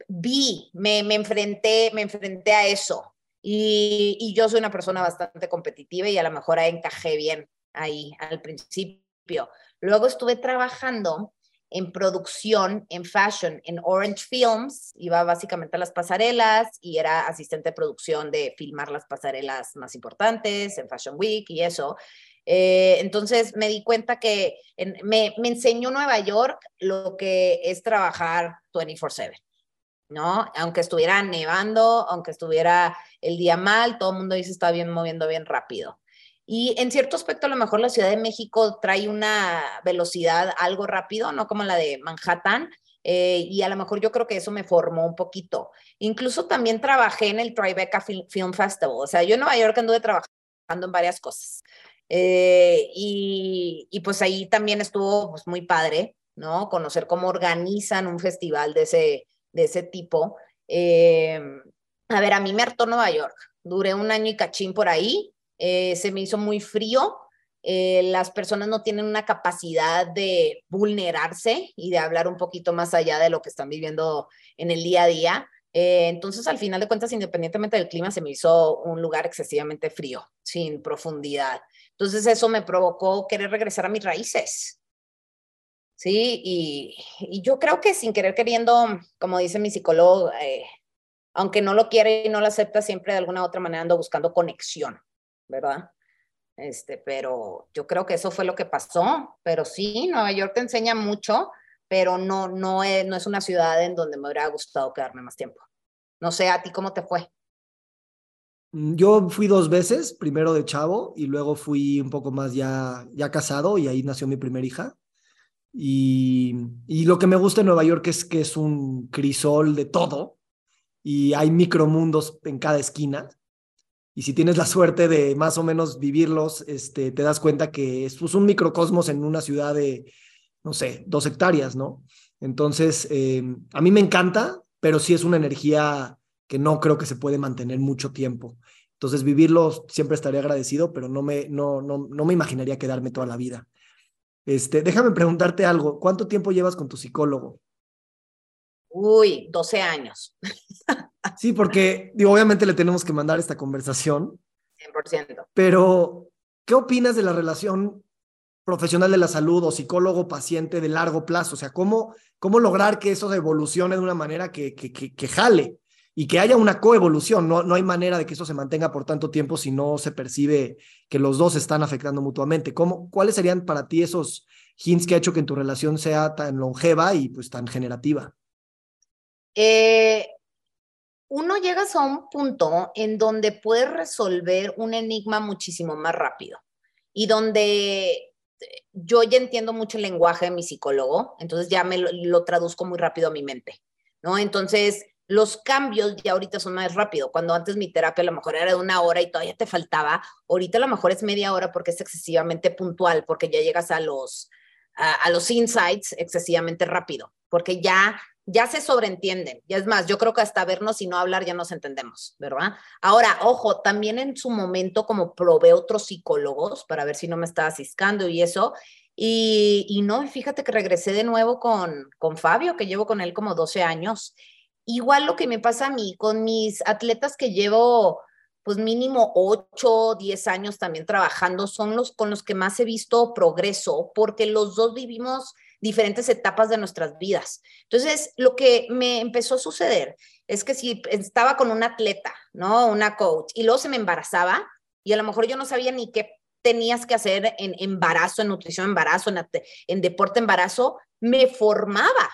vi, me, me, enfrenté, me enfrenté a eso y, y yo soy una persona bastante competitiva y a lo mejor encajé bien ahí al principio. Luego estuve trabajando en producción, en fashion, en Orange Films, iba básicamente a las pasarelas y era asistente de producción de filmar las pasarelas más importantes en Fashion Week y eso. Eh, entonces me di cuenta que me, me, enseñó Nueva York lo que es trabajar 24/7, ¿no? Aunque estuviera nevando, aunque estuviera el día mal, todo el mundo dice está bien moviendo bien rápido. Y en cierto aspecto, a lo mejor la Ciudad de México trae una velocidad algo rápido, no como la de Manhattan, eh, y a lo mejor yo creo que eso me formó un poquito. Incluso también trabajé en el Tribeca Film Festival, o sea, yo en Nueva York anduve trabajando en varias cosas. Eh, y, y, pues ahí también estuvo pues, muy padre, ¿no? Conocer cómo organizan un festival de ese, de ese tipo. Eh, a ver, a mí me hartó Nueva York. Duré un año y cachín por ahí. Eh, se me hizo muy frío. Eh, las personas no tienen una capacidad de vulnerarse y de hablar un poquito más allá de lo que están viviendo en el día a día. Eh, entonces, al final de cuentas, independientemente del clima, se me hizo un lugar excesivamente frío, sin profundidad. Entonces, eso me provocó querer regresar a mis raíces. Sí, y, yo creo que sin querer queriendo, como dice mi psicólogo, aunque no lo quiere y no lo acepta, siempre de alguna u otra manera ando buscando conexión. ¿verdad? Este, pero yo creo que eso fue lo que pasó. Pero sí, Nueva York te enseña mucho, pero no, no, es, no es una ciudad en donde me hubiera gustado quedarme más tiempo. No sé, ¿a ti cómo te fue? Mm, yo fui dos veces, primero de chavo y luego fui un poco más ya, ya casado y ahí nació mi primera hija. Y, y lo que me gusta en Nueva York es que es un crisol de todo y hay micromundos en cada esquina. Y si tienes la suerte de más o menos vivirlos, este, te das cuenta que es pues, un microcosmos en una ciudad de, no sé, dos hectáreas, ¿no? Entonces, eh, a mí me encanta, pero sí es una energía que no creo que se puede mantener mucho tiempo. Entonces, vivirlo siempre estaría agradecido, pero no me, no, no, no me imaginaría quedarme toda la vida. Este, déjame preguntarte algo. ¿Cuánto tiempo llevas con tu psicólogo? Uy, 12 años. Sí, porque digo, obviamente le tenemos que mandar esta conversación. 100%. Pero, ¿qué opinas de la relación profesional de la salud o psicólogo-paciente de largo plazo? O sea, ¿cómo, cómo lograr que eso evolucione de una manera que, que, que, que jale? Y que haya una coevolución. No, no hay manera de que eso se mantenga por tanto tiempo si no se percibe que los dos están afectando mutuamente. ¿Cómo, ¿Cuáles serían para ti esos hints que ha hecho que en tu relación sea tan longeva y pues tan generativa? Eh, uno llegas a un punto en donde puedes resolver un enigma muchísimo más rápido y donde eh, yo ya entiendo mucho el lenguaje de mi psicólogo, entonces ya me lo, lo traduzco muy rápido a mi mente, ¿no? Entonces, los cambios ya ahorita son más rápido. Cuando antes mi terapia a lo mejor era de una hora y todavía te faltaba, ahorita a lo mejor es media hora porque es excesivamente puntual, porque ya llegas a los, a, los insights excesivamente rápido, porque ya ya se sobreentienden. Y es más, yo creo que hasta vernos y no hablar ya nos entendemos, ¿verdad? Ahora, ojo, también en su momento como probé otros psicólogos para ver si no me estaba ciscando y eso. Y, y no, fíjate que regresé de nuevo con, con Fabio, que llevo con él como 12 años, Igual lo que me pasa a mí con mis atletas que llevo pues mínimo 8, 10 años también trabajando, son los con los que más he visto progreso, porque los dos vivimos diferentes etapas de nuestras vidas. Entonces, lo que me empezó a suceder es que si estaba con un atleta, ¿no? Una coach, y luego se me embarazaba, y a lo mejor yo no sabía ni qué tenías que hacer en embarazo, en nutrición embarazo, en, en deporte embarazo, me formaba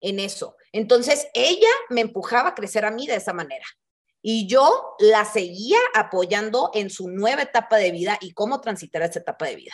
en eso. Entonces, ella me empujaba a crecer a mí de esa manera. Y yo la seguía apoyando en su nueva etapa de vida y cómo transitar esa etapa de vida.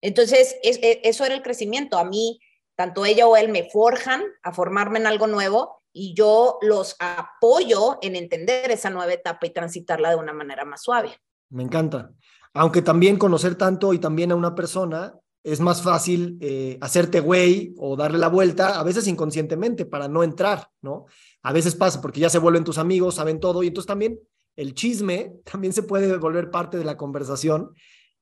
Entonces, e, eso era el crecimiento. A mí, tanto ella o él me forjan a formarme en algo nuevo y yo los apoyo en entender esa nueva etapa y transitarla de una manera más suave. Me encanta. Aunque también conocer tanto y también a una persona es más fácil eh, hacerte güey o darle la vuelta, a veces inconscientemente, para no entrar, ¿no? A veces pasa porque ya se vuelven tus amigos, saben todo, y entonces también el chisme también se puede volver parte de la conversación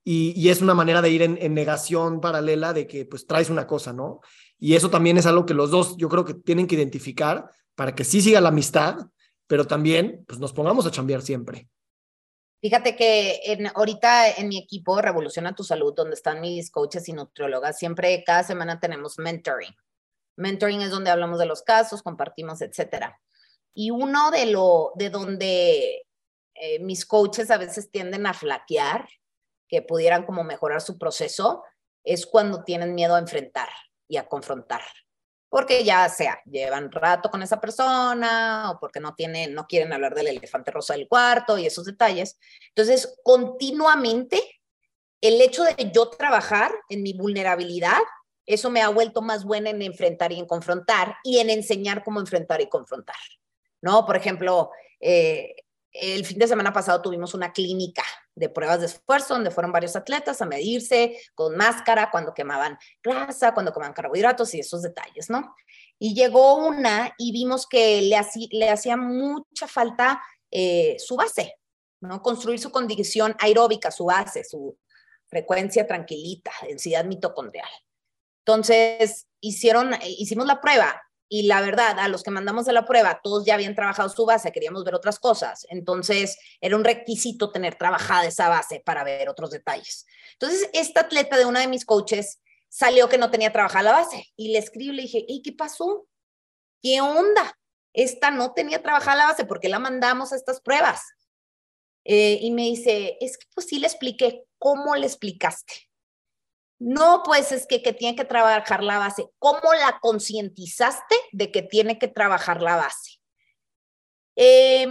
y, y es una manera de ir en, negación paralela de que pues traes una cosa, ¿no? Y eso también es algo que los dos yo creo que tienen que identificar para que sí siga la amistad, pero también pues nos pongamos a chambear siempre. Fíjate que en, ahorita en mi equipo Revoluciona tu Salud, donde están mis coaches y nutriólogas, siempre cada semana tenemos mentoring. Mentoring es donde hablamos de los casos, compartimos, etcétera. Y uno de lo de donde eh, mis coaches a veces tienden a flaquear, que pudieran como mejorar su proceso, es cuando tienen miedo a enfrentar y a confrontar porque ya sea llevan rato con esa persona o porque no tienen, no quieren hablar del elefante rosa del cuarto y esos detalles. Entonces, continuamente, el hecho de yo trabajar en mi vulnerabilidad, eso me ha vuelto más buena en enfrentar y en confrontar y en enseñar cómo enfrentar y confrontar. ¿No? Por ejemplo, eh, el fin de semana pasado tuvimos una clínica de pruebas de esfuerzo donde fueron varios atletas a medirse con máscara cuando quemaban grasa, cuando quemaban carbohidratos y esos detalles, ¿no? Y llegó una y vimos que le, le hacía mucha falta eh, su base, ¿no? Construir su condición aeróbica, su base, su frecuencia tranquilita, densidad mitocondrial. Entonces, hicieron, hicimos la prueba y la verdad, a los que mandamos a la prueba, todos ya habían trabajado su base, queríamos ver otras cosas. Entonces, era un requisito tener trabajada esa base para ver otros detalles. Entonces, esta atleta de una de mis coaches salió que no tenía trabajada la base y le escribo y le dije, ¿y qué pasó? ¿Qué onda? Esta no tenía trabajada la base, porque la mandamos a estas pruebas? Eh, y me dice, es que pues sí le expliqué, ¿cómo le explicaste? No, pues es que, que tiene que trabajar la base. ¿Cómo la concientizaste de que tiene que trabajar la base? Eh,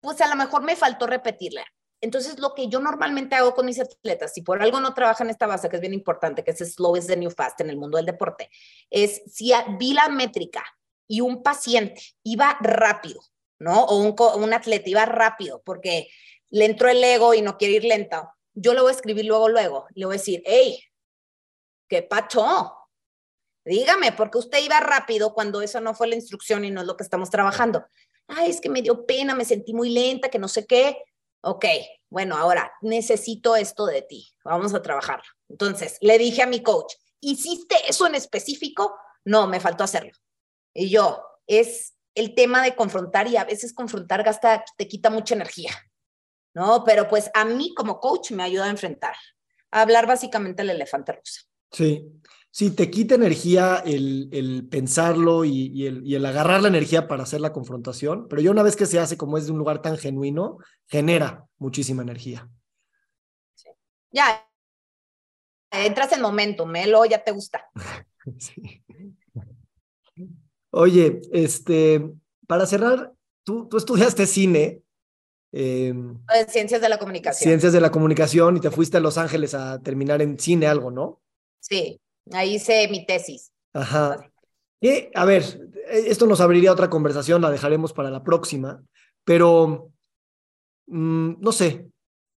pues a lo mejor me faltó repetirla. entonces lo que yo normalmente hago con mis atletas, si por algo no trabajan esta base, que es bien importante, que es slow is the new fast en el mundo del deporte, es si vi la métrica y un paciente iba rápido, ¿no? O un, un atleta iba rápido porque le entró el ego y no quiere ir lento, yo le voy a escribir luego, luego, le voy a decir, hey, ¿qué pacho? Dígame, porque usted iba rápido cuando eso no fue la instrucción y no es lo que estamos trabajando. Ay, es que me dio pena, me sentí muy lenta, que no sé qué. Ok, bueno, ahora necesito esto de ti, vamos a trabajarlo. Entonces, le dije a mi coach, ¿hiciste eso en específico? No, me faltó hacerlo. Y yo, es el tema de confrontar y a veces confrontar gasta, te quita mucha energía, ¿no? Pero pues a mí como coach me ayuda a enfrentar, a hablar básicamente el elefante rosa. Sí, sí, te quita energía el, pensarlo y, el, agarrar la energía para hacer la confrontación, pero ya una vez que se hace como es de un lugar tan genuino, genera muchísima energía. Ya, entras en momento, Melo, ya te gusta. Oye, este, para cerrar, tú, tú estudiaste cine. Eh, ciencias de la comunicación. Ciencias de la comunicación y te fuiste a Los Ángeles a terminar en cine algo, ¿no? Sí, ahí hice mi tesis. Ajá. Y, a ver, esto nos abriría otra conversación, la dejaremos para la próxima, pero mm, no sé,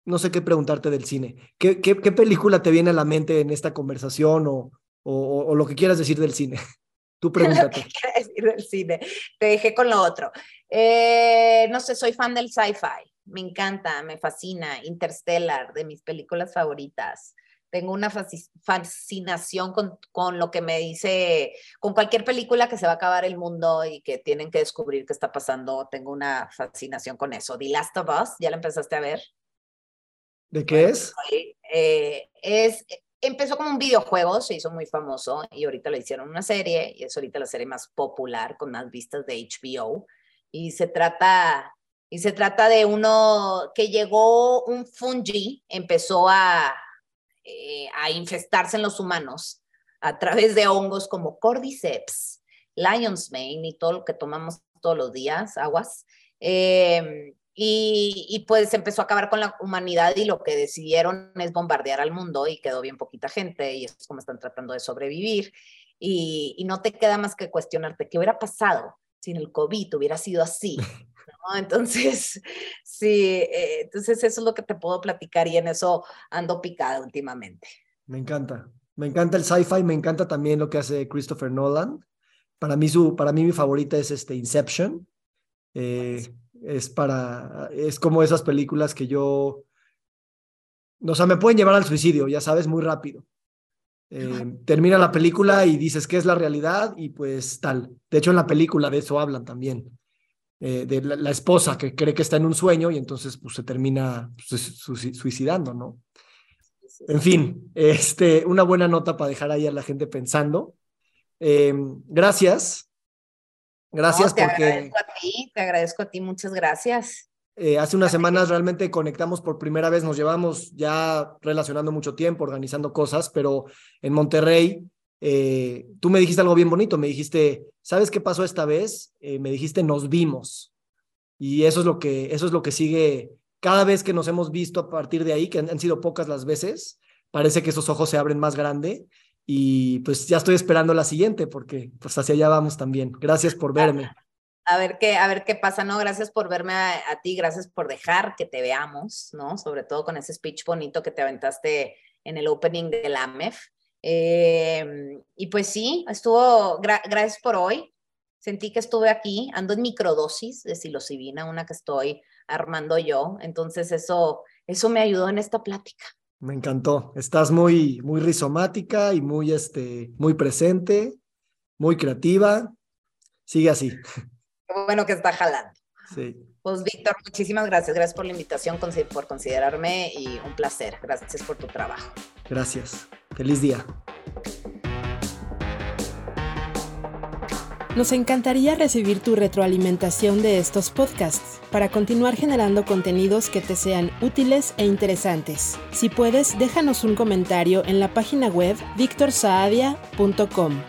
no sé qué preguntarte del cine. ¿Qué, qué, película te viene a la mente en esta conversación o, o, lo que quieras decir del cine? Tú pregúntate. ¿Qué decir del cine? Te dejé con lo otro. Eh, no sé, soy fan del sci-fi. Me encanta, me fascina. Interstellar, de mis películas favoritas tengo una fascinación con, con, lo que me dice, con cualquier película que se va a acabar el mundo y que tienen que descubrir qué está pasando, tengo una fascinación con eso. The Last of Us, ¿ya la empezaste a ver? ¿De qué es? Eh, es? Empezó como un videojuego, se hizo muy famoso y ahorita le hicieron una serie y es ahorita la serie más popular con más vistas de HBO y se trata y se trata de uno que llegó un fungi, empezó a, eh, a infestarse en los humanos a través de hongos como Cordyceps, Lion's Mane y todo lo que tomamos todos los días, aguas. Em, y, pues empezó a acabar con la humanidad y lo que decidieron es bombardear al mundo y quedó bien poquita gente y es como están tratando de sobrevivir. Y, y no te queda más que cuestionarte qué hubiera pasado si en el COVID hubiera sido así. Entonces, sí, eh, entonces eso es lo que te puedo platicar y en eso ando picada últimamente. Me encanta, me encanta el sci-fi, me encanta también lo que hace Christopher Nolan. Para mí, su, para mí mi favorita es este Inception. Eh, es para, es como esas películas que yo, o sea, me pueden llevar al suicidio, ya sabes, muy rápido. Eh, termina la película y dices qué es la realidad y pues tal. De hecho, en la película de eso hablan también. Eh, de la, esposa que cree que está en un sueño y entonces pues, se termina pues, suicidando, ¿no? En fin, este, una buena nota para dejar ahí a la gente pensando. Em, gracias. Gracias te porque... Agradezco a ti, te agradezco a ti, muchas gracias. Eh, hace unas semanas realmente conectamos por primera vez, nos llevamos ya relacionando mucho tiempo, organizando cosas, pero en Monterrey eh, tú me dijiste algo bien bonito, me dijiste, ¿sabes qué pasó esta vez? Eh, me dijiste, nos vimos. Y eso es lo que, eso es lo que sigue cada vez que nos hemos visto a partir de ahí, que han, sido pocas las veces, parece que esos ojos se abren más grande y pues ya estoy esperando la siguiente porque pues hacia allá vamos también. Gracias por verme. A ver qué, a ver qué pasa, ¿no? Gracias por verme a, a, ti, gracias por dejar que te veamos, ¿no? Sobre todo con ese speech bonito que te aventaste en el opening de la AMEF. Em, y pues sí, estuvo, gracias por hoy. Sentí que estuve aquí, ando en microdosis de psilocibina, una que estoy armando yo. Entonces eso, eso me ayudó en esta plática. Me encantó. Estás muy, muy rizomática y muy, este, muy presente, muy creativa. Sigue así. Bueno que está jalando. Sí. Pues Víctor, muchísimas gracias. Gracias por la invitación, por considerarme y un placer. Gracias por tu trabajo. Gracias. Feliz día. Nos encantaría recibir tu retroalimentación de estos podcasts para continuar generando contenidos que te sean útiles e interesantes. Si puedes, déjanos un comentario en la página web victorsaadia.com.